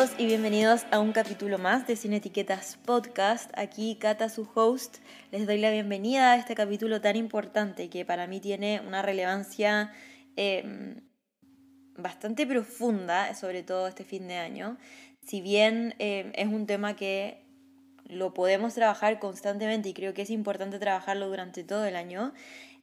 Todos y bienvenidos a un capítulo más de Sin Etiquetas Podcast. Aquí Cata, su host, les doy la bienvenida a este capítulo tan importante que para mí tiene una relevancia em, bastante profunda, sobre todo este fin de año. Si bien em, es un tema que lo podemos trabajar constantemente y creo que es importante trabajarlo durante todo el año,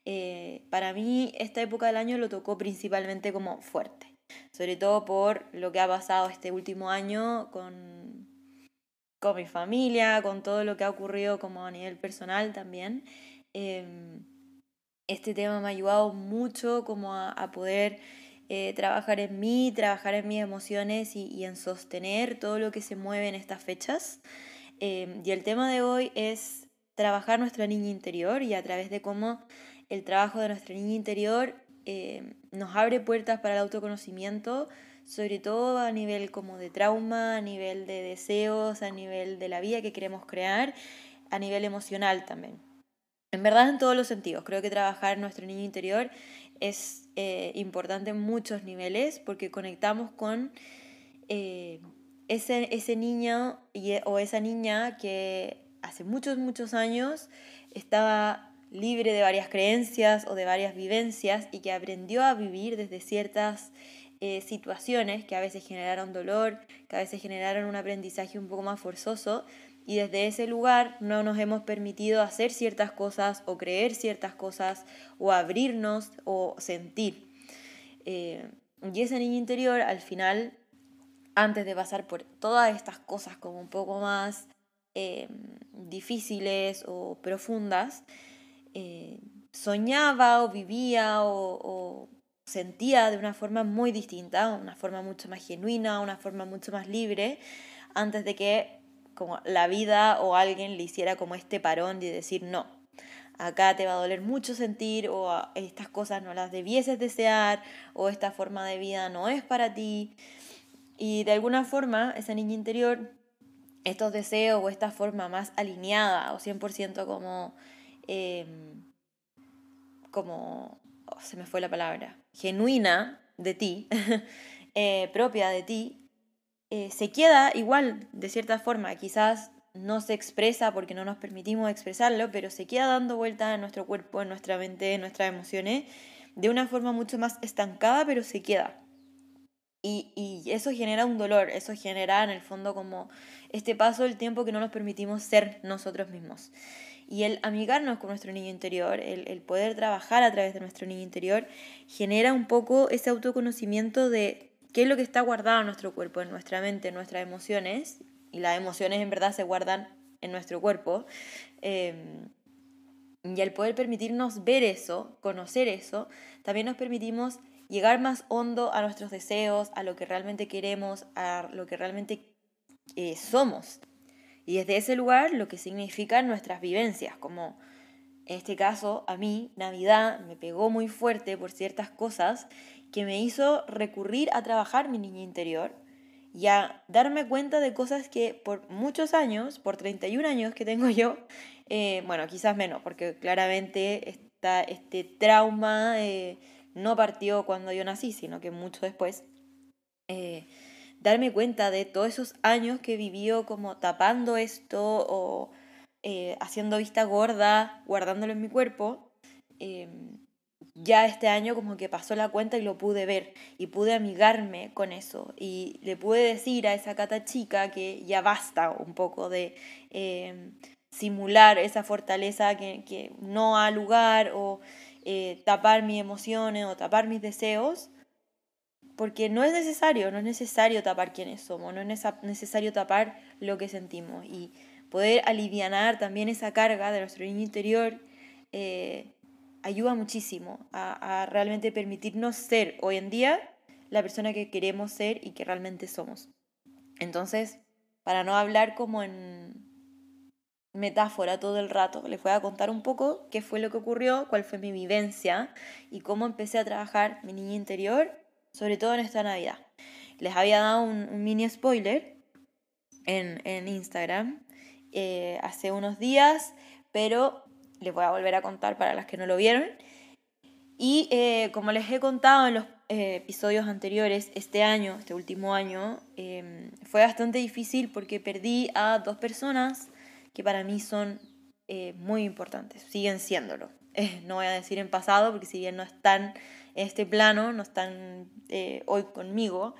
eh, para mí esta época del año lo tocó principalmente como fuerte sobre todo por lo que ha pasado este último año con, con mi familia, con todo lo que ha ocurrido como a nivel personal también. Em, este tema me ha ayudado mucho como a, poder eh, trabajar en mí, trabajar en mis emociones y, en sostener todo lo que se mueve en estas fechas. Em, y el tema de hoy es trabajar nuestra niña interior y a través de cómo el trabajo de nuestra niña interior eh, nos abre puertas para el autoconocimiento, sobre todo a nivel como de trauma, a nivel de deseos, a nivel de la vida que queremos crear, a nivel emocional también. En verdad en todos los sentidos, creo que trabajar nuestro niño interior es eh, importante en muchos niveles porque conectamos con eh, ese, ese niño o esa niña que hace muchos, muchos años estaba libre de varias creencias o de varias vivencias y que aprendió a vivir desde ciertas eh, situaciones que a veces generaron dolor, que a veces generaron un aprendizaje un poco más forzoso y desde ese lugar no nos hemos permitido hacer ciertas cosas o creer ciertas cosas o abrirnos o sentir. Eh, y ese niño interior al final, antes de pasar por todas estas cosas como un poco más eh, difíciles o profundas, eh, soñaba o vivía o, sentía de una forma muy distinta, una forma mucho más genuina, una forma mucho más libre, antes de que como la vida o alguien le hiciera como este parón de decir no. Acá te va a doler mucho sentir o estas cosas no las debieses desear o esta forma de vida no es para ti. Y de alguna forma esa niña interior, estos deseos o esta forma más alineada o 100% como Em, como, oh, se me fue la palabra, genuina de ti, eh, propia de ti, eh, se queda igual de cierta forma, quizás no se expresa porque no nos permitimos expresarlo, pero se queda dando vuelta en nuestro cuerpo, en nuestra mente, en nuestras emociones, de una forma mucho más estancada, pero se queda. Y, y, eso genera un dolor, eso genera en el fondo como este paso del tiempo que no nos permitimos ser nosotros mismos. Y el amigarnos con nuestro niño interior, el, poder trabajar a través de nuestro niño interior, genera un poco ese autoconocimiento de qué es lo que está guardado en nuestro cuerpo, en nuestra mente, en nuestras emociones. Y las emociones en verdad se guardan en nuestro cuerpo. Em, y al poder permitirnos ver eso, conocer eso, también nos permitimos llegar más hondo a nuestros deseos, a lo que realmente queremos, a lo que realmente eh, somos. Y desde ese lugar lo que significan nuestras vivencias, como en este caso a mí Navidad me pegó muy fuerte por ciertas cosas que me hizo recurrir a trabajar mi niña interior y a darme cuenta de cosas que por muchos años, por 31 años que tengo yo, eh, bueno, quizás menos, porque claramente esta, este trauma eh, no partió cuando yo nací, sino que mucho después. Eh, darme cuenta de todos esos años que vivió como tapando esto o eh, haciendo vista gorda, guardándolo en mi cuerpo, em, ya este año como que pasó la cuenta y lo pude ver y pude amigarme con eso. Y le pude decir a esa cata chica que ya basta un poco de em, simular esa fortaleza que, que, no ha lugar o eh, tapar mis emociones o tapar mis deseos porque no es necesario, no es necesario tapar quiénes somos, no es necesario tapar lo que sentimos y poder aliviar también esa carga de nuestro niño interior eh, ayuda muchísimo a, a, realmente permitirnos ser hoy en día la persona que queremos ser y que realmente somos. Entonces, para no hablar como en metáfora todo el rato, les voy a contar un poco qué fue lo que ocurrió, cuál fue mi vivencia y cómo empecé a trabajar mi niña interior sobre todo en esta Navidad. Les había dado un, mini spoiler en, Instagram eh, hace unos días, pero les voy a volver a contar para las que no lo vieron. Y eh, como les he contado en los eh, episodios anteriores, este año, este último año, em, fue bastante difícil porque perdí a dos personas que para mí son muy importantes, siguen siéndolo. no voy a decir en pasado porque si bien no están en este plano, no están hoy conmigo,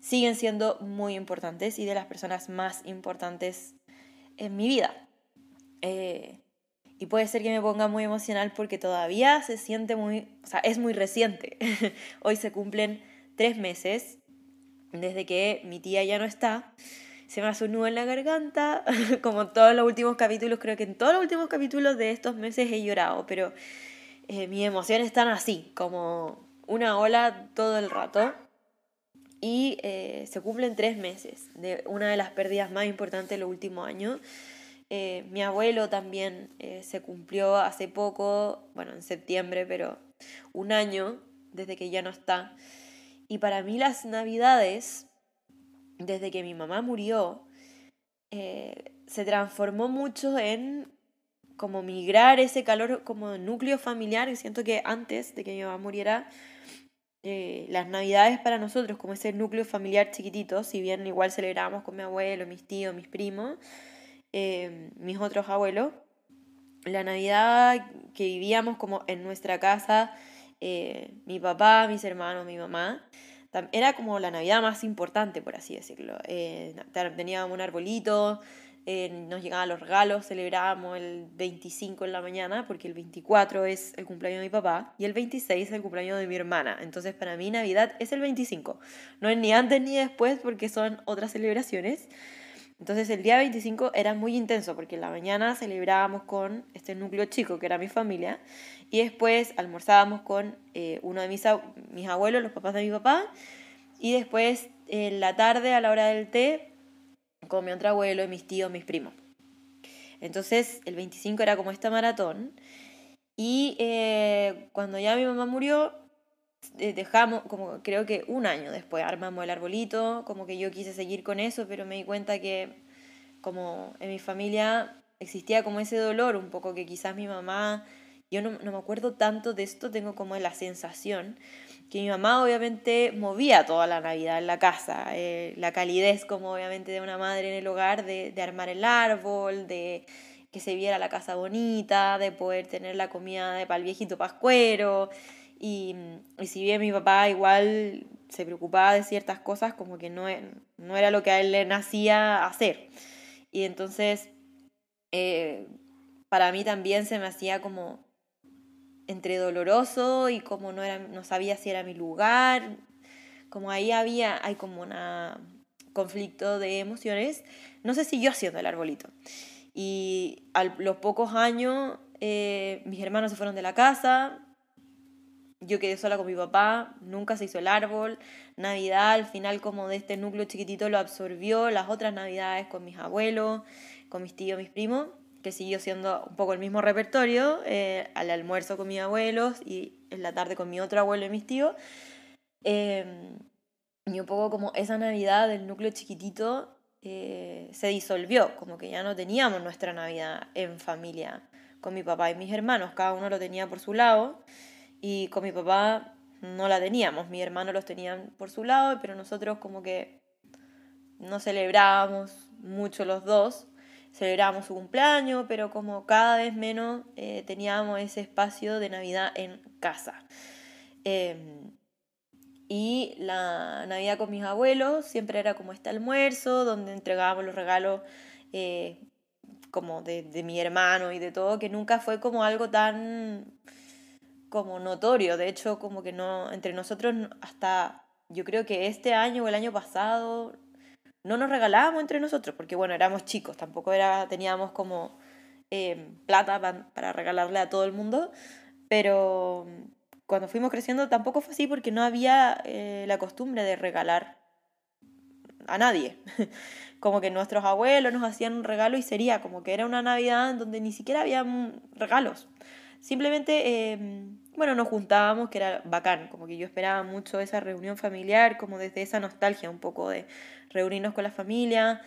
siguen siendo muy importantes y de las personas más importantes en mi vida. Y puede ser que me ponga muy emocional porque todavía se siente muy, o sea, es muy reciente. Hoy se cumplen tres meses desde que mi tía ya no está. Se me hace un nudo en la garganta, como todos los últimos capítulos, creo que en todos los últimos capítulos de estos meses he llorado, pero eh, mis emociones están así, como una ola todo el rato. Y eh, se cumplen tres meses de una de las pérdidas más importantes de los últimos años. Eh, mi abuelo también eh, se cumplió hace poco, bueno, en septiembre, pero un año desde que ya no está. Y para mí las navidades, desde que mi mamá murió, se transformó mucho en como migrar ese calor como núcleo familiar. Siento que antes de que mi mamá muriera, las navidades para nosotros, como ese núcleo familiar chiquitito, si bien igual celebramos con mi abuelo, mis tíos, mis primos, Em, mis otros abuelos, la Navidad que vivíamos como en nuestra casa, eh, mi papá, mis hermanos, mi mamá, era como la Navidad más importante, por así decirlo. Eh, teníamos un arbolito, eh, nos llegaban los regalos, celebrábamos el 25 en la mañana, porque el 24 es el cumpleaños de mi papá y el 26 es el cumpleaños de mi hermana. Entonces para mí Navidad es el 25. No es ni antes ni después porque son otras celebraciones. Entonces el día 25 era muy intenso porque en la mañana celebrábamos con este núcleo chico que era mi familia y después almorzábamos con eh, uno de mis, mis abuelos, los papás de mi papá y después en la tarde a la hora del té con mi otro abuelo, mis tíos, mis primos. Entonces el 25 era como esta maratón y eh, cuando ya mi mamá murió eh, dejamos, como creo que un año después armamos el arbolito, como que yo quise seguir con eso, pero me di cuenta que como en mi familia existía como ese dolor un poco que quizás mi mamá, yo no, no me acuerdo tanto de esto, tengo como la sensación que mi mamá obviamente movía toda la Navidad en la casa, eh, la calidez como obviamente de una madre en el hogar, de, de armar el árbol, de que se viera la casa bonita, de poder tener la comida de para el viejito pascuero. Y, y, si bien mi papá igual se preocupaba de ciertas cosas, como que no, e, no era lo que a él le nacía hacer. Y entonces, eh, para mí también se me hacía como entre doloroso y como no, era, no sabía si era mi lugar. Como ahí había, hay como un conflicto de emociones. No sé si yo haciendo el arbolito. Y a los pocos años, eh, mis hermanos se fueron de la casa, yo quedé sola con mi papá, nunca se hizo el árbol, Navidad al final como de este núcleo chiquitito lo absorbió, las otras Navidades con mis abuelos, con mis tíos, mis primos, que siguió siendo un poco el mismo repertorio, eh, al almuerzo con mis abuelos y en la tarde con mi otro abuelo y mis tíos. Em, y un poco como esa Navidad del núcleo chiquitito eh, se disolvió, como que ya no teníamos nuestra Navidad en familia con mi papá y mis hermanos, cada uno lo tenía por su lado. Y con mi papá no la teníamos, mis hermanos los tenían por su lado, pero nosotros como que no celebrábamos mucho los dos, celebrábamos su cumpleaños, pero como cada vez menos eh, teníamos ese espacio de Navidad en casa. Em, y la Navidad con mis abuelos siempre era como este almuerzo, donde entregábamos los regalos eh, como de, de mi hermano y de todo, que nunca fue como algo tan como notorio. De hecho, como que no, entre nosotros hasta yo creo que este año o el año pasado no nos regalábamos entre nosotros, porque bueno, éramos chicos, tampoco era, teníamos como em, plata para regalarle a todo el mundo, pero cuando fuimos creciendo tampoco fue así porque no había eh, la costumbre de regalar a nadie. como que nuestros abuelos nos hacían un regalo y sería como que era una Navidad donde ni siquiera había regalos. Simplemente em, bueno, nos juntábamos, que era bacán, como que yo esperaba mucho esa reunión familiar, como desde esa nostalgia un poco de reunirnos con la familia,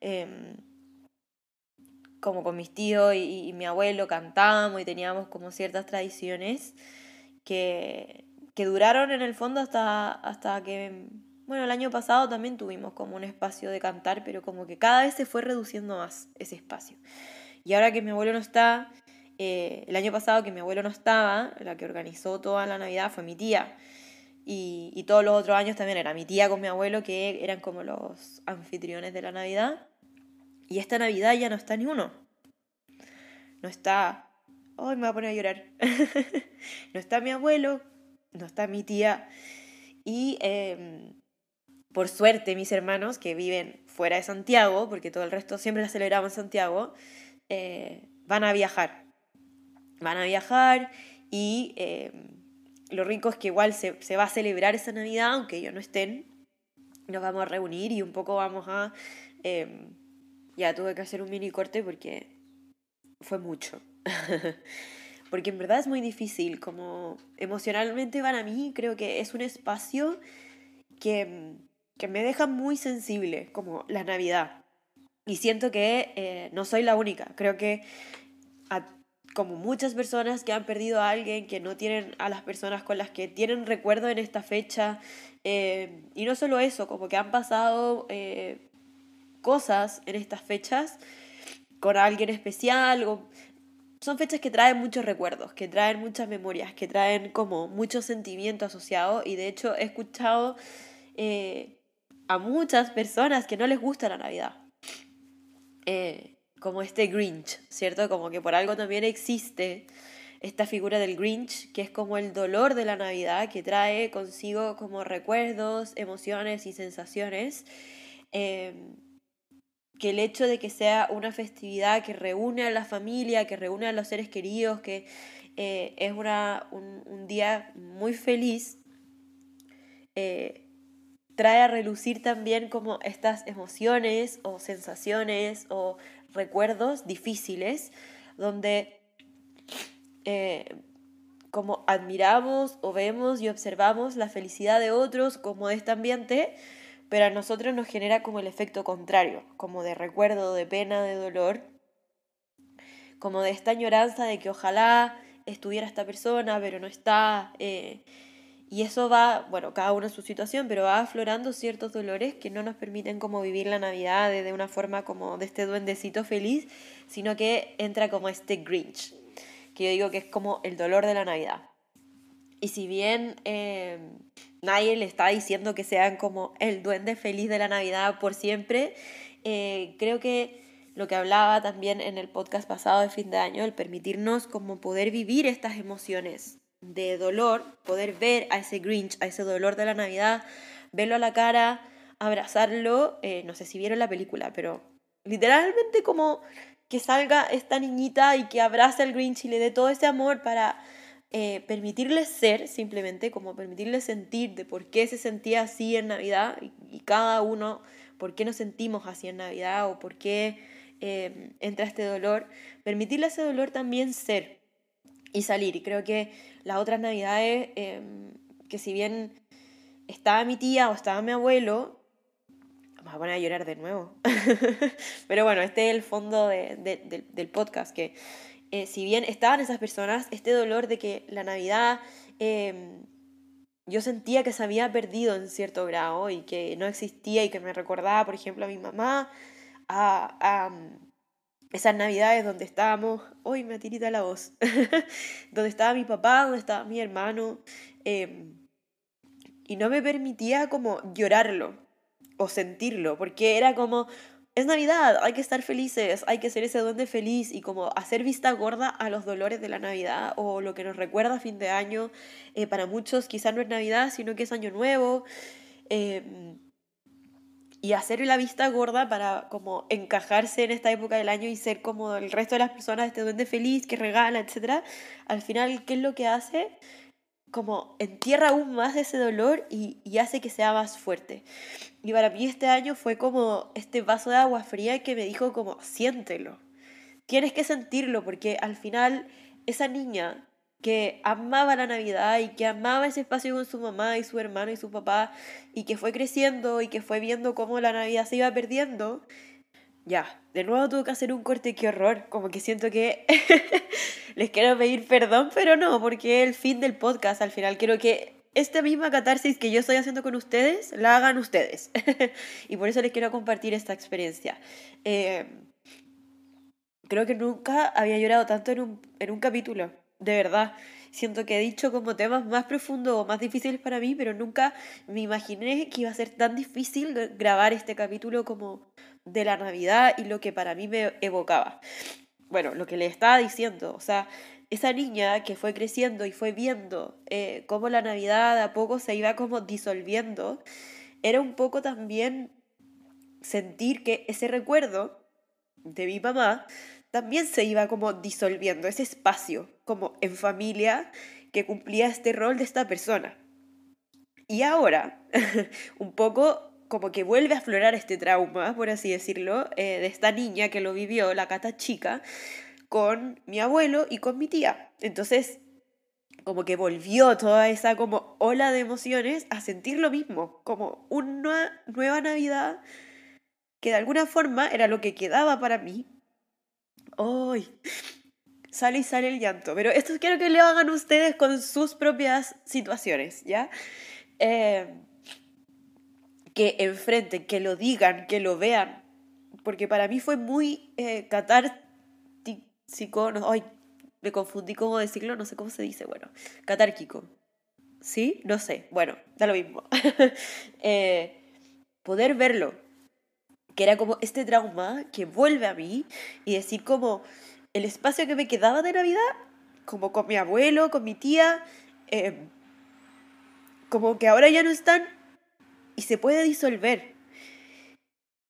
em, como con mis tíos y, mi abuelo cantábamos y teníamos como ciertas tradiciones que, que duraron en el fondo hasta, hasta que, bueno, el año pasado también tuvimos como un espacio de cantar, pero como que cada vez se fue reduciendo más ese espacio. Y ahora que mi abuelo no está, eh, el año pasado que mi abuelo no estaba, la que organizó toda la Navidad fue mi tía. Y, y, todos los otros años también era mi tía con mi abuelo, que eran como los anfitriones de la Navidad. Y esta Navidad ya no está ni uno. No está... Ay, me voy a poner a llorar. no está mi abuelo, no está mi tía. Y em, por suerte mis hermanos que viven fuera de Santiago, porque todo el resto siempre la celebramos en Santiago, eh, van a viajar. Van a viajar y em, lo rico es que igual se, se, va a celebrar esa Navidad, aunque ellos no estén. Nos vamos a reunir y un poco vamos a... Eh, ya tuve que hacer un mini corte porque fue mucho. porque en verdad es muy difícil, como emocionalmente para mí creo que es un espacio que, que me deja muy sensible, como la Navidad. Y siento que eh, no soy la única, creo que como muchas personas que han perdido a alguien, que no tienen a las personas con las que tienen recuerdo en esta fecha. Eh, y no solo eso, como que han pasado eh, cosas en estas fechas con alguien especial. Son fechas que traen muchos recuerdos, que traen muchas memorias, que traen como mucho sentimiento asociado. Y de hecho he escuchado eh, a muchas personas que no les gusta la Navidad. Como este Grinch, ¿cierto? Como que por algo también existe esta figura del Grinch, que es como el dolor de la Navidad, que trae consigo como recuerdos, emociones y sensaciones. Em, que el hecho de que sea una festividad que reúne a la familia, que reúne a los seres queridos, que eh, es una, un, día muy feliz, eh, trae a relucir también como estas emociones o sensaciones o recuerdos difíciles, donde eh, como admiramos o vemos y observamos la felicidad de otros como de este ambiente, pero a nosotros nos genera como el efecto contrario, como de recuerdo, de pena, de dolor, como de esta añoranza de que ojalá estuviera esta persona, pero no está. Eh, y eso va, bueno, cada uno en su situación, pero va aflorando ciertos dolores que no nos permiten como vivir la Navidad de una forma como de este duendecito feliz, sino que entra como este Grinch, que yo digo que es como el dolor de la Navidad. Y si bien eh, nadie le está diciendo que sean como el duende feliz de la Navidad por siempre, eh, creo que lo que hablaba también en el podcast pasado de fin de año, el permitirnos como poder vivir estas emociones de dolor, poder ver a ese Grinch, a ese dolor de la Navidad, verlo a la cara, abrazarlo, eh, no sé si vieron la película, pero literalmente como que salga esta niñita y que abrace al Grinch y le dé todo ese amor para eh, permitirle ser, simplemente como permitirle sentir de por qué se sentía así en Navidad y, cada uno, por qué nos sentimos así en Navidad o por qué eh, entra este dolor, permitirle a ese dolor también ser y salir. Y creo que las otras navidades, em, que si bien estaba mi tía o estaba mi abuelo, a poner a llorar de nuevo. Pero bueno, este es el fondo del podcast, que eh, si bien estaban esas personas, este dolor de que la Navidad em, yo sentía que se había perdido en cierto grado y que no existía y que me recordaba, por ejemplo, a mi mamá, a esas navidades donde estábamos, hoy me tirita la voz, donde estaba mi papá, donde estaba mi hermano, em, y no me permitía como llorarlo o sentirlo, porque era como, es Navidad, hay que estar felices, hay que ser ese duende feliz y como hacer vista gorda a los dolores de la Navidad o lo que nos recuerda a fin de año. Eh, para muchos quizás no es Navidad, sino que es Año Nuevo. Eh, y hacer la vista gorda para como encajarse en esta época del año y ser como el resto de las personas, este duende feliz que regala, etc. Al final, ¿qué es lo que hace? Como entierra aún más ese dolor y, y hace que sea más fuerte. Y para mí este año fue como este vaso de agua fría que me dijo como, siéntelo. Tienes que sentirlo porque al final esa niña que amaba la Navidad y que amaba ese espacio con su mamá y su hermano y su papá y que fue creciendo y que fue viendo cómo la Navidad se iba perdiendo, ya, de nuevo tuve que hacer un corte, qué horror, como que siento que les quiero pedir perdón, pero no, porque el fin del podcast, al final quiero que esta misma catarsis que yo estoy haciendo con ustedes, la hagan ustedes. y por eso les quiero compartir esta experiencia. Eh, creo que nunca había llorado tanto en un, en un capítulo, de verdad. Siento que he dicho como temas más profundos o más difíciles para mí, pero nunca me imaginé que iba a ser tan difícil grabar este capítulo como de la Navidad y lo que para mí me evocaba. Bueno, lo que le estaba diciendo, o sea, esa niña que fue creciendo y fue viendo eh, cómo la Navidad a poco se iba como disolviendo, era un poco también sentir que ese recuerdo de mi mamá también se iba como disolviendo, ese espacio como en familia que cumplía este rol de esta persona. Y ahora, un poco como que vuelve a aflorar este trauma, por así decirlo, eh, de esta niña que lo vivió, la cata chica, con mi abuelo y con mi tía. Entonces, como que volvió toda esa como ola de emociones a sentir lo mismo, como una nueva Navidad que de alguna forma era lo que quedaba para mí. ¡Ay! Sale y sale el llanto. Pero esto quiero que lo hagan ustedes con sus propias situaciones, ¿ya? Eh, que enfrenten, que lo digan, que lo vean. Porque para mí fue muy eh, catártico. No, ay, me confundí cómo decirlo, no sé cómo se dice. Bueno, catárquico. ¿Sí? No sé. Bueno, da lo mismo. Eh, poder verlo. Que era como este trauma que vuelve a mí y decir como el espacio que me quedaba de Navidad, como con mi abuelo, con mi tía, eh, como que ahora ya no están y se puede disolver.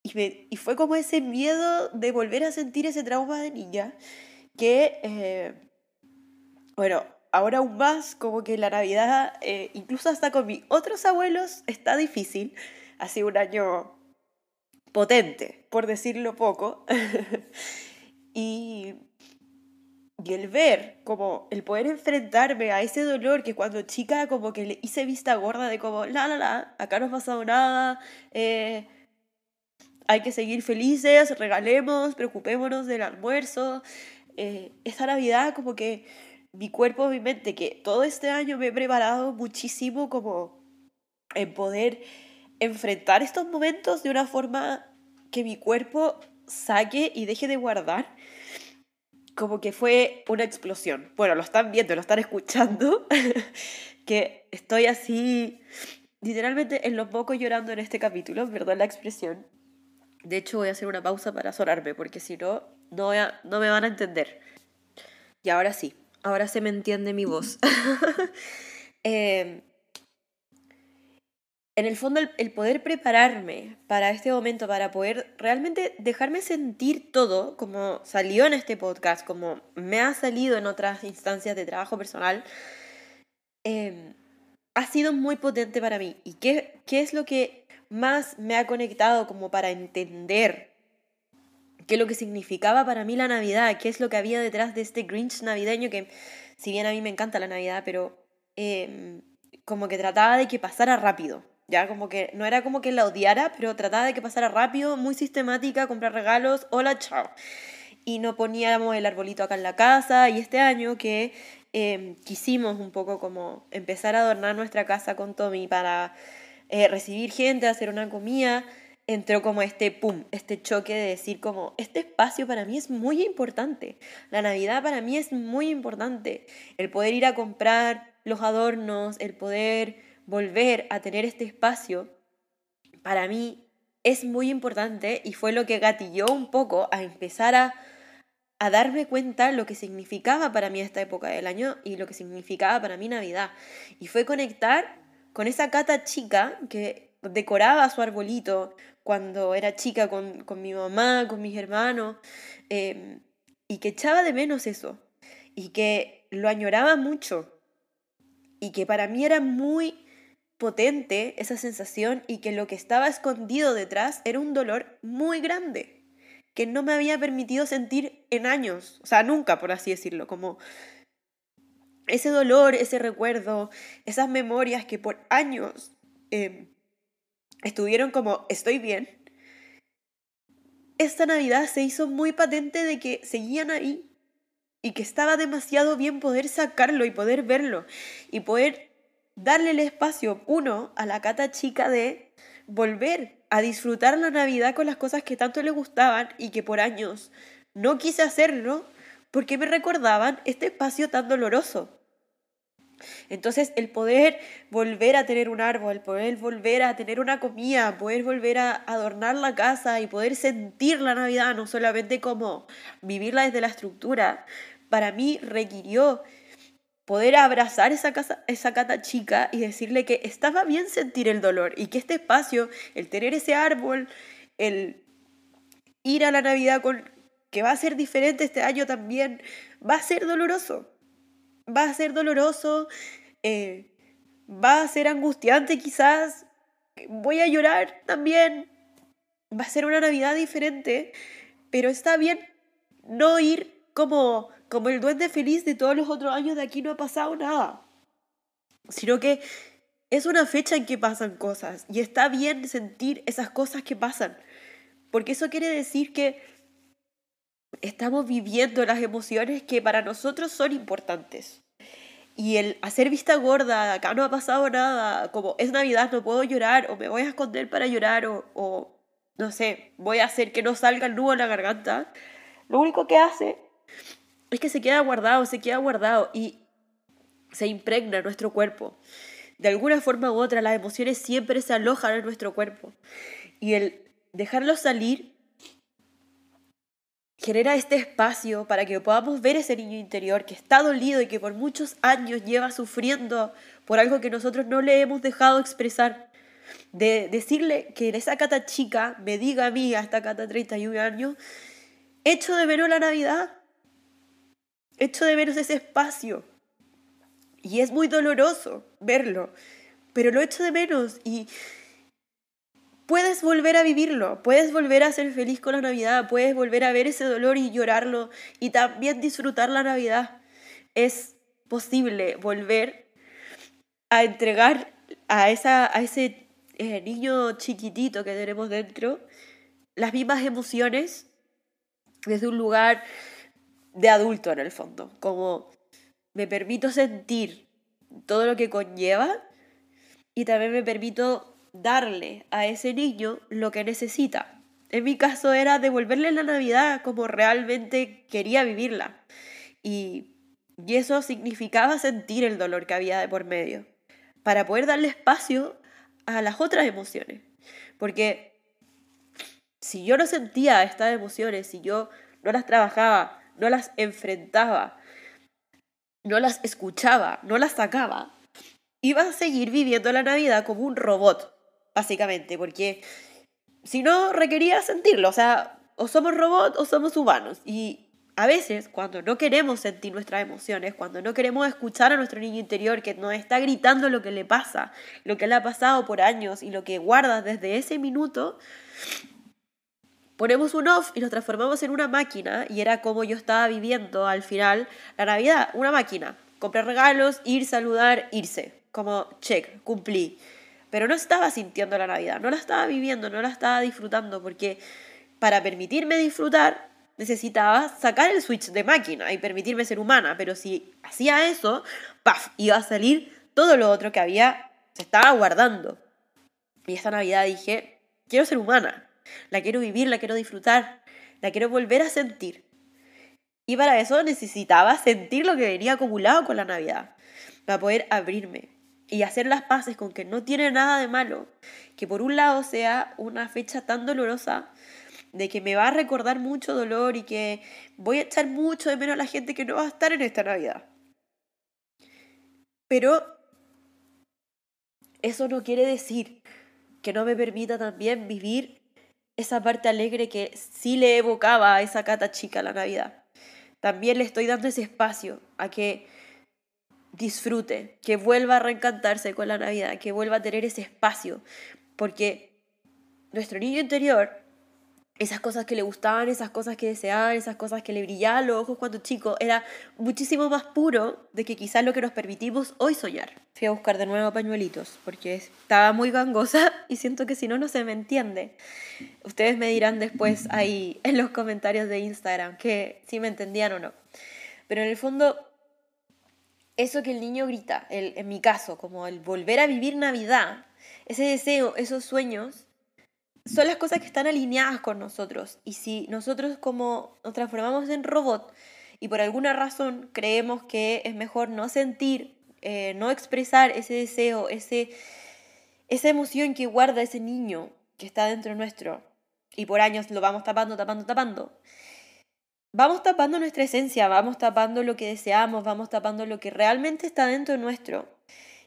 Y, fue como ese miedo de volver a sentir ese trauma de niña que, eh, bueno, ahora aún más, como que la Navidad, eh, incluso hasta con mis otros abuelos, está difícil. Ha sido un año potente, por decirlo poco. y y el ver, como el poder enfrentarme a ese dolor que cuando chica como que le hice vista gorda de como, la, la, la, acá no ha pasado nada, eh, hay que seguir felices, regalemos, preocupémonos del almuerzo. Eh, esta Navidad como que mi cuerpo, mi mente, que todo este año me he preparado muchísimo como en poder enfrentar estos momentos de una forma que mi cuerpo saque y deje de guardar como que fue una explosión. Bueno, lo están viendo, lo están escuchando, que estoy así, literalmente en los pocos llorando en este capítulo, perdón la expresión. De hecho, voy a hacer una pausa para sonarme, porque si no, no, no me van a entender. Y ahora sí, ahora se me entiende mi voz. eh, en el fondo el, poder prepararme para este momento, para poder realmente dejarme sentir todo, como salió en este podcast, como me ha salido en otras instancias de trabajo personal, em, ha sido muy potente para mí. ¿Y qué, qué es lo que más me ha conectado como para entender qué es lo que significaba para mí la Navidad, qué es lo que había detrás de este Grinch navideño, que si bien a mí me encanta la Navidad, pero em, como que trataba de que pasara rápido. Ya como que no era como que la odiara, pero trataba de que pasara rápido, muy sistemática, comprar regalos, hola, chao. Y no poníamos el arbolito acá en la casa. Y este año que em, quisimos un poco como empezar a adornar nuestra casa con Tommy para eh, recibir gente, hacer una comida, entró como este pum, este choque de decir como, este espacio para mí es muy importante. La Navidad para mí es muy importante. El poder ir a comprar los adornos, el poder volver a tener este espacio, para mí es muy importante y fue lo que gatilló un poco a empezar a, a darme cuenta lo que significaba para mí esta época del año y lo que significaba para mí Navidad. Y fue conectar con esa cata chica que decoraba su arbolito cuando era chica con, mi mamá, con mis hermanos, em, y que echaba de menos eso, y que lo añoraba mucho, y que para mí era muy potente esa sensación y que lo que estaba escondido detrás era un dolor muy grande que no me había permitido sentir en años, o sea, nunca, por así decirlo, como ese dolor, ese recuerdo, esas memorias que por años em, estuvieron como, estoy bien, esta Navidad se hizo muy patente de que seguían ahí y que estaba demasiado bien poder sacarlo y poder verlo y poder darle el espacio, uno, a la cata chica de volver a disfrutar la Navidad con las cosas que tanto le gustaban y que por años no quise hacerlo porque me recordaban este espacio tan doloroso. Entonces, el poder volver a tener un árbol, poder volver a tener una comida, poder volver a adornar la casa y poder sentir la Navidad, no solamente como vivirla desde la estructura, para mí requirió poder abrazar esa, casa, esa cata chica y decirle que estaba bien sentir el dolor y que este espacio, el tener ese árbol, el ir a la Navidad con que va a ser diferente este año también, va a ser doloroso. Va a ser doloroso, eh, va a ser angustiante quizás, voy a llorar también, va a ser una Navidad diferente, pero está bien no ir como como el duende feliz de todos los otros años de aquí no ha pasado nada. Sino que es una fecha en que pasan cosas y está bien sentir esas cosas que pasan. Porque eso quiere decir que estamos viviendo las emociones que para nosotros son importantes. Y el hacer vista gorda, acá no ha pasado nada, como es Navidad, no puedo llorar, o me voy a esconder para llorar, o, no sé, voy a hacer que no salga el nudo en la garganta, lo único que hace es que se queda guardado, se queda guardado y se impregna nuestro cuerpo. De alguna forma u otra, las emociones siempre se alojan en nuestro cuerpo. Y el dejarlo salir genera este espacio para que podamos ver ese niño interior que está dolido y que por muchos años lleva sufriendo por algo que nosotros no le hemos dejado expresar. De decirle que en esa cata chica me diga a mí, a esta cata 31 años, echo de menos la Navidad, echo de menos ese espacio. Y es muy doloroso verlo, pero lo echo de menos y puedes volver a vivirlo, puedes volver a ser feliz con la Navidad, puedes volver a ver ese dolor y llorarlo y también disfrutar la Navidad. Es posible volver a entregar a, esa, a ese eh, niño chiquitito que tenemos dentro las mismas emociones desde un lugar de adulto en el fondo, como me permito sentir todo lo que conlleva y también me permito darle a ese niño lo que necesita. En mi caso era devolverle la Navidad como realmente quería vivirla. Y, y eso significaba sentir el dolor que había de por medio, para poder darle espacio a las otras emociones. Porque si yo no sentía estas emociones, si yo no las trabajaba, no las enfrentaba, no las escuchaba, no las sacaba, iba a seguir viviendo la Navidad como un robot, básicamente, porque si no requería sentirlo, o sea, o somos robots o somos humanos. Y a veces, cuando no queremos sentir nuestras emociones, cuando no queremos escuchar a nuestro niño interior que nos está gritando lo que le pasa, lo que le ha pasado por años y lo que guarda desde ese minuto, ponemos un off y nos transformamos en una máquina y era como yo estaba viviendo al final la Navidad, una máquina. Comprar regalos, ir, saludar, irse. Como, check, cumplí. Pero no estaba sintiendo la Navidad, no la estaba viviendo, no la estaba disfrutando porque para permitirme disfrutar necesitaba sacar el switch de máquina y permitirme ser humana. Pero si hacía eso, ¡paf! iba a salir todo lo otro que había, se estaba guardando. Y esta Navidad dije, quiero ser humana, la quiero vivir, la quiero disfrutar, la quiero volver a sentir. Y para eso necesitaba sentir lo que venía acumulado con la Navidad, para poder abrirme y hacer las paces con que no tiene nada de malo, que por un lado sea una fecha tan dolorosa, de que me va a recordar mucho dolor y que voy a echar mucho de menos a la gente que no va a estar en esta Navidad. Pero eso no quiere decir que no me permita también vivir esa parte alegre que sí le evocaba a esa cata chica la Navidad. También le estoy dando ese espacio a que disfrute, que vuelva a reencantarse con la Navidad, que vuelva a tener ese espacio, porque nuestro niño interior esas cosas que le gustaban, esas cosas que deseaban, esas cosas que le brillaban los ojos cuando chico, era muchísimo más puro de que quizás lo que nos permitimos hoy soñar. Fui a buscar de nuevo pañuelitos porque estaba muy gangosa y siento que si no, no se me entiende. Ustedes me dirán después ahí en los comentarios de Instagram que si me entendían o no. Pero en el fondo, eso que el niño grita, el, en mi caso, como el volver a vivir Navidad, ese deseo, esos sueños, son las cosas que están alineadas con nosotros. Y si nosotros como nos transformamos en robot y por alguna razón creemos que es mejor no sentir, eh, no expresar ese deseo, ese, esa emoción que guarda ese niño que está dentro nuestro, y por años lo vamos tapando, tapando, tapando, vamos tapando nuestra esencia, vamos tapando lo que deseamos, vamos tapando lo que realmente está dentro nuestro.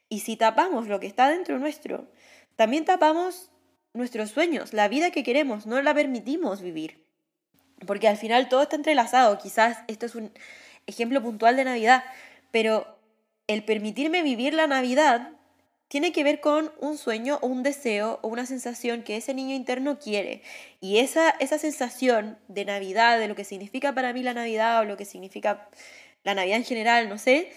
Y si tapamos lo que está dentro nuestro, también tapamos nuestros sueños, la vida que queremos, no la permitimos vivir. Porque al final todo está entrelazado. Quizás esto es un ejemplo puntual de Navidad, pero el permitirme vivir la Navidad tiene que ver con un sueño o un deseo o una sensación que ese niño interno quiere. Y esa, esa sensación de Navidad, de lo que significa para mí la Navidad o lo que significa la Navidad en general, no sé,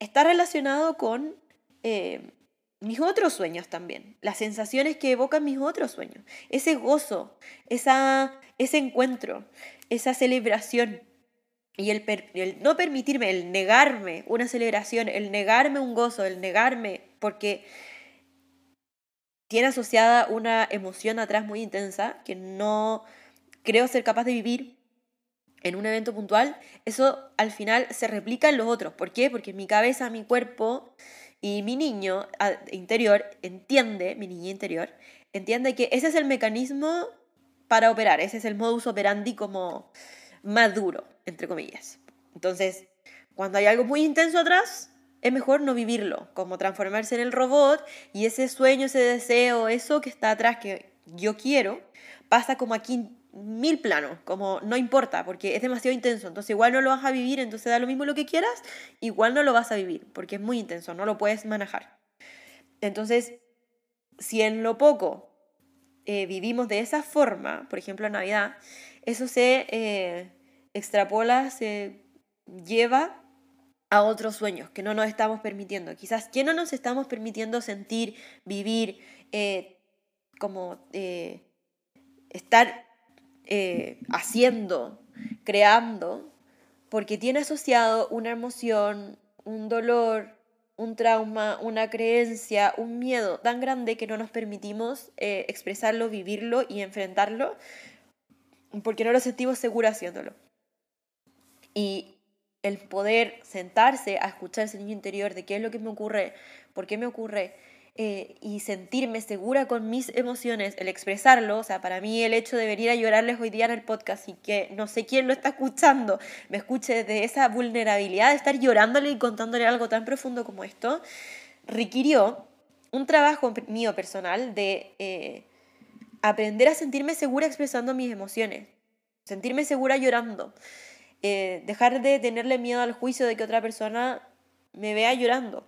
está relacionado con eh, mis otros sueños también, las sensaciones que evocan mis otros sueños, ese gozo, esa, ese encuentro, esa celebración. Y el, el, no permitirme, el negarme una celebración, el negarme un gozo, el negarme, porque tiene asociada una emoción atrás muy intensa que no creo ser capaz de vivir en un evento puntual, eso al final se replica en los otros. ¿Por qué? Porque mi cabeza, mi cuerpo y mi niño interior entiende, mi niña interior, entiende que ese es el mecanismo para operar, ese es el modus operandi como más duro, entre comillas. Entonces, cuando hay algo muy intenso atrás, es mejor no vivirlo, como transformarse en el robot y ese sueño, ese deseo, eso que está atrás que yo quiero, pasa como aquí mil planos, como no importa, porque es demasiado intenso, entonces igual no lo vas a vivir, entonces da lo mismo lo que quieras, igual no lo vas a vivir, porque es muy intenso, no lo puedes manejar. Entonces, si en lo poco eh, vivimos de esa forma, por ejemplo en Navidad, eso se eh, extrapola, se lleva a otros sueños que no nos estamos permitiendo. Quizás que no nos estamos permitiendo sentir, vivir, eh, como estar eh, haciendo, creando, porque tiene asociado una emoción, un dolor, un trauma, una creencia, un miedo tan grande que no nos permitimos eh, expresarlo, vivirlo y enfrentarlo, porque no lo sentimos seguro haciéndolo. Y el poder sentarse a escuchar ese niño interior de qué es lo que me ocurre, por qué me ocurre, eh, y sentirme segura con mis emociones, el expresarlo, o sea, para mí el hecho de venir a llorarles hoy día en el podcast y que no sé quién lo está escuchando, me escuche de esa vulnerabilidad de estar llorándole y contándole algo tan profundo como esto, requirió un trabajo mío personal de eh, aprender a sentirme segura expresando mis emociones, sentirme segura llorando, eh, dejar de tenerle miedo al juicio de que otra persona me vea llorando.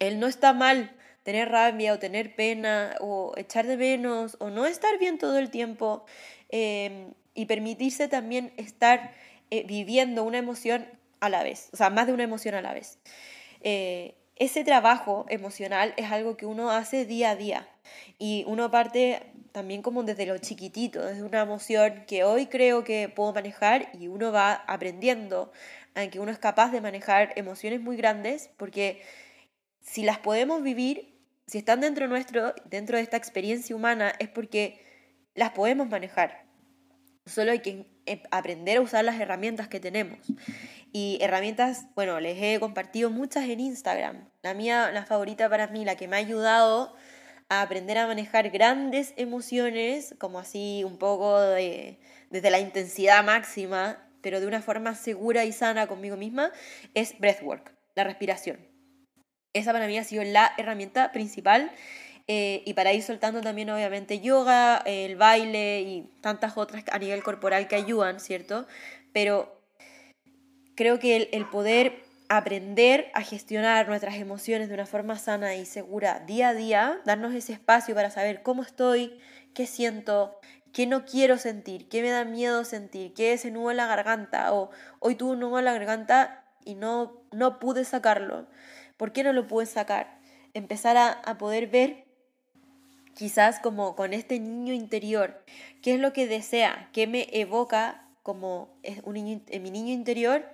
Él no está mal tener rabia o tener pena o echar de menos o no estar bien todo el tiempo em, y permitirse también estar eh, viviendo una emoción a la vez, o sea, más de una emoción a la vez. Eh, ese trabajo emocional es algo que uno hace día a día y uno parte también como desde lo chiquitito, desde una emoción que hoy creo que puedo manejar y uno va aprendiendo a que uno es capaz de manejar emociones muy grandes porque si las podemos vivir si están dentro nuestro, dentro de esta experiencia humana, es porque las podemos manejar. Solo hay que em, aprender a usar las herramientas que tenemos. Y herramientas, bueno, les he compartido muchas en Instagram. La mía, la favorita para mí, la que me ha ayudado a aprender a manejar grandes emociones, como así un poco de, desde la intensidad máxima, pero de una forma segura y sana conmigo misma, es breathwork, la respiración. Esa para mí ha sido la herramienta principal. Eh, y para ir soltando también obviamente yoga, el baile y tantas otras a nivel corporal que ayudan, ¿cierto? Pero creo que el, poder aprender a gestionar nuestras emociones de una forma sana y segura día a día, darnos ese espacio para saber cómo estoy, qué siento, qué no quiero sentir, qué me da miedo sentir, qué ese nudo en la garganta o hoy tuve un nudo en la garganta y no, no pude sacarlo. ¿Por qué no lo pude sacar? Empezar a, poder ver quizás como con este niño interior, qué es lo que desea, qué me evoca como un niño, en mi niño interior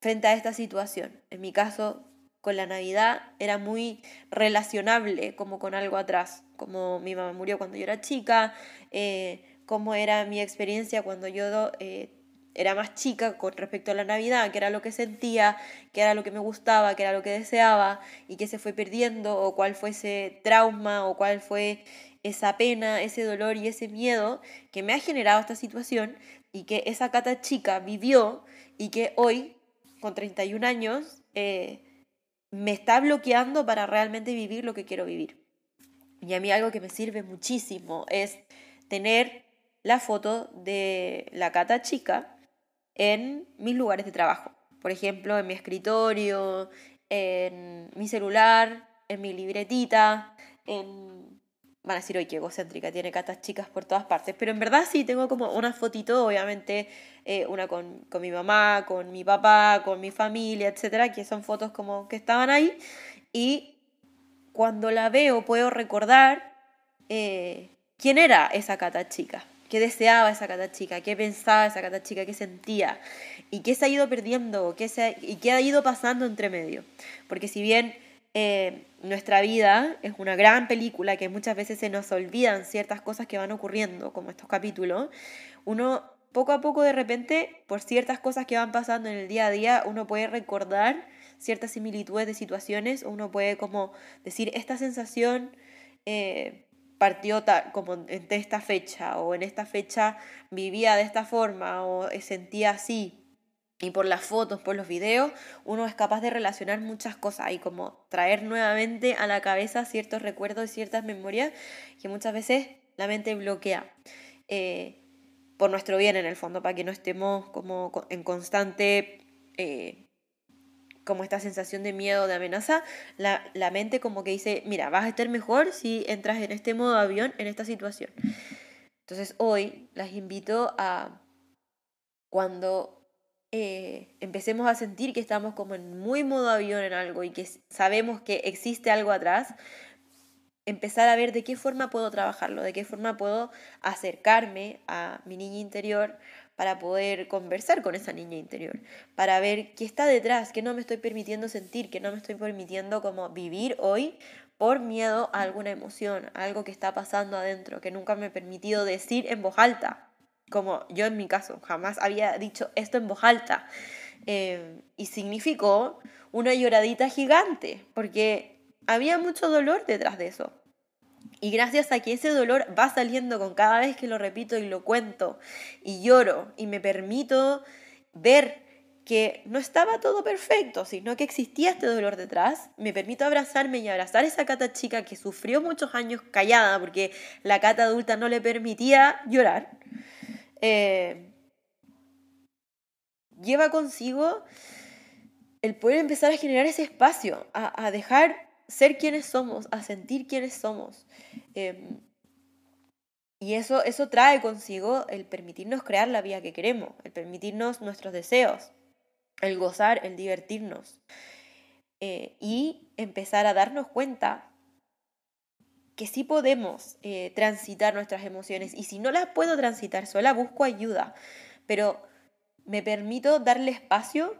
frente a esta situación. En mi caso, con la Navidad era muy relacionable como con algo atrás, como mi mamá murió cuando yo era chica, eh, cómo era mi experiencia cuando yo eh, era más chica con respecto a la Navidad, que era lo que sentía, que era lo que me gustaba, que era lo que deseaba y que se fue perdiendo, o cuál fue ese trauma, o cuál fue esa pena, ese dolor y ese miedo que me ha generado esta situación y que esa cata chica vivió y que hoy, con 31 años, eh, me está bloqueando para realmente vivir lo que quiero vivir. Y a mí algo que me sirve muchísimo es tener la foto de la cata chica en mis lugares de trabajo. Por ejemplo, en mi escritorio, en mi celular, en mi libretita, en van a decir, oye, qué egocéntrica, tiene catas chicas por todas partes. Pero en verdad sí, tengo como una fotito, obviamente, eh, una con, mi mamá, con mi papá, con mi familia, etcétera, que son fotos como que estaban ahí. Y cuando la veo, puedo recordar eh, quién era esa cata chica, qué deseaba esa cata chica, qué pensaba esa cata chica, qué sentía, y qué se ha ido perdiendo, qué se y qué ha ido pasando entre medio. Porque si bien eh, nuestra vida es una gran película que muchas veces se nos olvidan ciertas cosas que van ocurriendo, como estos capítulos, uno poco a poco de repente, por ciertas cosas que van pasando en el día a día, uno puede recordar ciertas similitudes de situaciones, uno puede como decir, esta sensación eh, partió como en esta fecha, o en esta fecha vivía de esta forma, o sentía así, y por las fotos, por los videos, uno es capaz de relacionar muchas cosas y como traer nuevamente a la cabeza ciertos recuerdos y ciertas memorias que muchas veces la mente bloquea. Eh, por nuestro bien en el fondo, para que no estemos como en constante, eh, como esta sensación de miedo, de amenaza, la, la mente como que dice, mira, vas a estar mejor si entras en este modo avión, en esta situación. Entonces hoy las invito a cuando eh, empecemos a sentir que estamos como en muy modo avión en algo y que sabemos que existe algo atrás, empezar a ver de qué forma puedo trabajarlo, de qué forma puedo acercarme a mi niña interior para poder conversar con esa niña interior, para ver qué está detrás, qué no me estoy permitiendo sentir, qué no me estoy permitiendo como vivir hoy por miedo a alguna emoción, algo que está pasando adentro, que nunca me he permitido decir en voz alta como yo en mi caso, jamás había dicho esto en voz alta. Eh, y significó una lloradita gigante, porque había mucho dolor detrás de eso. Y gracias a que ese dolor va saliendo con cada vez que lo repito y lo cuento y lloro y me permito ver que no estaba todo perfecto, sino que existía este dolor detrás, me permito abrazarme y abrazar a esa cata chica que sufrió muchos años callada porque la cata adulta no le permitía llorar eh, lleva consigo el poder empezar a generar ese espacio, a, dejar ser quienes somos, a sentir quienes somos. Em, y eso, eso trae consigo el permitirnos crear la vida que queremos, el permitirnos nuestros deseos, el gozar, el divertirnos. Eh, y empezar a darnos cuenta que sí podemos eh, transitar nuestras emociones y si no las puedo transitar sola, busco ayuda, pero me permito darle espacio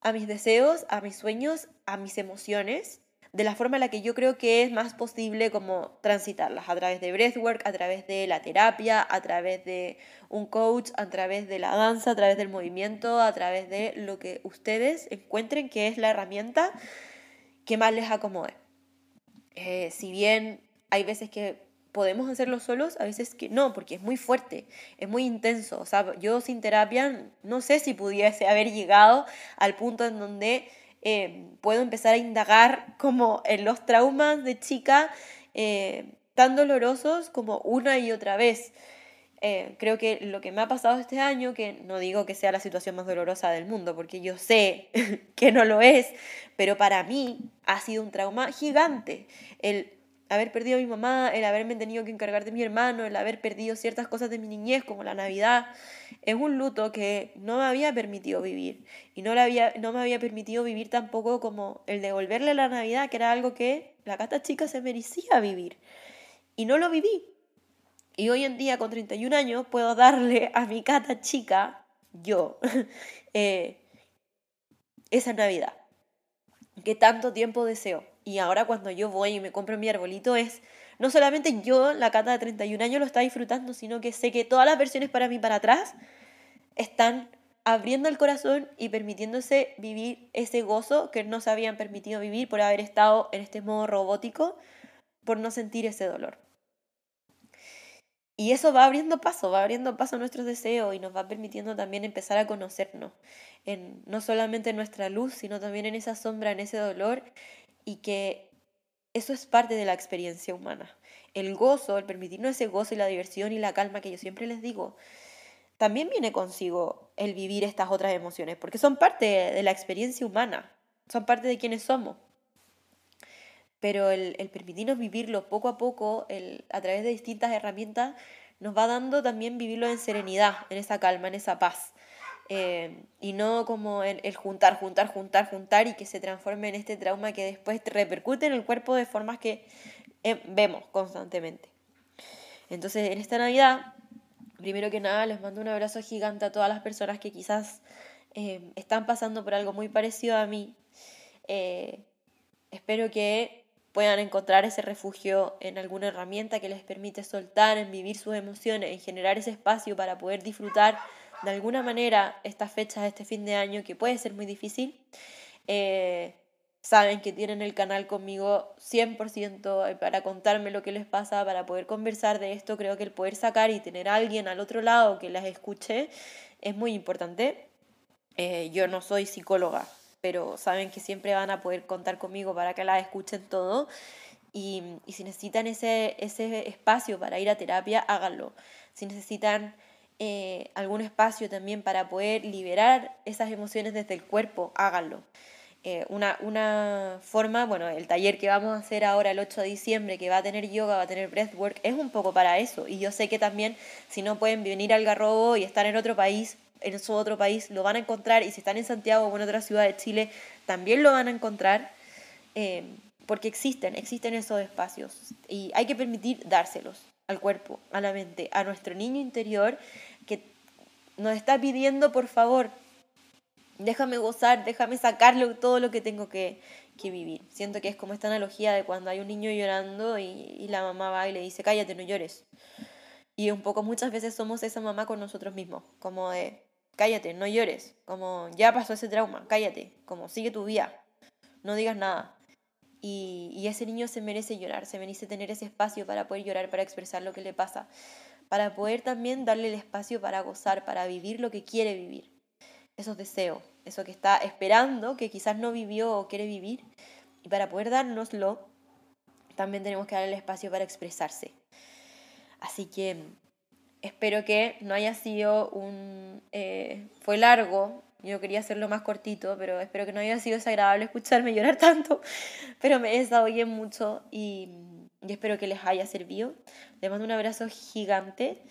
a mis deseos, a mis sueños, a mis emociones, de la forma en la que yo creo que es más posible como transitarlas, a través de breathwork, a través de la terapia, a través de un coach, a través de la danza, a través del movimiento, a través de lo que ustedes encuentren que es la herramienta que más les acomode. Eh, si bien hay veces que podemos hacerlo solos, a veces que no, porque es muy fuerte, es muy intenso. O sea, yo sin terapia no sé si pudiese haber llegado al punto en donde eh, puedo empezar a indagar como en los traumas de chica eh, tan dolorosos como una y otra vez. creo que lo que me ha pasado este año, que no digo que sea la situación más dolorosa del mundo, porque yo sé que no lo es, pero para mí ha sido un trauma gigante. El haber perdido a mi mamá, el haberme tenido que encargar de mi hermano, el haber perdido ciertas cosas de mi niñez, como la Navidad, es un luto que no me había permitido vivir. Y no, había, no me había permitido vivir tampoco como el devolverle la Navidad, que era algo que la cata chica se merecía vivir. Y no lo viví. Y hoy en día, con 31 años, puedo darle a mi cata chica, yo, eh, esa Navidad que tanto tiempo deseo. Y ahora cuando yo voy y me compro mi arbolito es, no solamente yo, la cata de 31 años, lo está disfrutando, sino que sé que todas las versiones para mí para atrás están abriendo el corazón y permitiéndose vivir ese gozo que no se habían permitido vivir por haber estado en este modo robótico, por no sentir ese dolor. Y eso va abriendo paso, va abriendo paso a nuestros deseos y nos va permitiendo también empezar a conocernos, en, no solamente en nuestra luz, sino también en esa sombra, en ese dolor, y que eso es parte de la experiencia humana. El gozo, el permitirnos ese gozo y la diversión y la calma que yo siempre les digo, también viene consigo el vivir estas otras emociones, porque son parte de la experiencia humana, son parte de quienes somos pero el, permitirnos vivirlo poco a poco, el, a través de distintas herramientas, nos va dando también vivirlo en serenidad, en esa calma, en esa paz. Eh, y no como el, juntar, juntar, juntar, juntar y que se transforme en este trauma que después repercute en el cuerpo de formas que eh, vemos constantemente. Entonces, en esta Navidad, primero que nada, les mando un abrazo gigante a todas las personas que quizás eh, están pasando por algo muy parecido a mí. espero que puedan encontrar ese refugio en alguna herramienta que les permite soltar, en vivir sus emociones, en generar ese espacio para poder disfrutar de alguna manera estas fechas de este fin de año que puede ser muy difícil. Eh, saben que tienen el canal conmigo 100% para contarme lo que les pasa, para poder conversar de esto. Creo que el poder sacar y tener a alguien al otro lado que las escuche es muy importante. Eh, yo no soy psicóloga, pero saben que siempre van a poder contar conmigo para que la escuchen todo. Y, si necesitan ese, ese espacio para ir a terapia, háganlo. Si necesitan eh, algún espacio también para poder liberar esas emociones desde el cuerpo, háganlo. Eh, una, una, forma, bueno, el taller que vamos a hacer ahora el 8 de diciembre, que va a tener yoga, va a tener breathwork, es un poco para eso. Y yo sé que también si no pueden venir al Garrobo y estar en otro país, en su otro país lo van a encontrar y si están en Santiago o en otra ciudad de Chile también lo van a encontrar eh, porque existen, existen esos espacios y hay que permitir dárselos al cuerpo, a la mente, a nuestro niño interior nos está pidiendo por favor, déjame gozar, déjame sacarlo todo lo que tengo que, vivir. Siento que es como esta analogía de cuando hay un niño llorando y la mamá va y le dice, cállate, no llores. Y un poco muchas veces somos esa mamá con nosotros mismos, como de, cállate, no llores, como ya pasó ese trauma, cállate, como sigue tu vida, no digas nada. Y, ese niño se merece llorar, se merece tener ese espacio para poder llorar, para expresar lo que le pasa, para poder también darle el espacio para gozar, para vivir lo que quiere vivir, esos deseos, eso que está esperando, que quizás no vivió o quiere vivir, y para poder dárnoslo, también tenemos que darle el espacio para expresarse. Así que Espero que no haya sido un... Eh, fue largo, yo quería hacerlo más cortito, pero espero que no haya sido desagradable escucharme llorar tanto, pero me desahogué mucho y, y espero que les haya servido. Les mando un abrazo gigante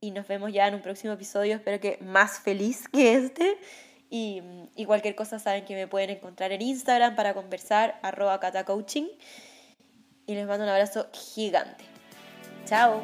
y nos vemos ya en un próximo episodio, espero que más feliz que este. Y, y cualquier cosa saben que me pueden encontrar en Instagram para conversar, arroba catacoaching. Y les mando un abrazo gigante. Chao.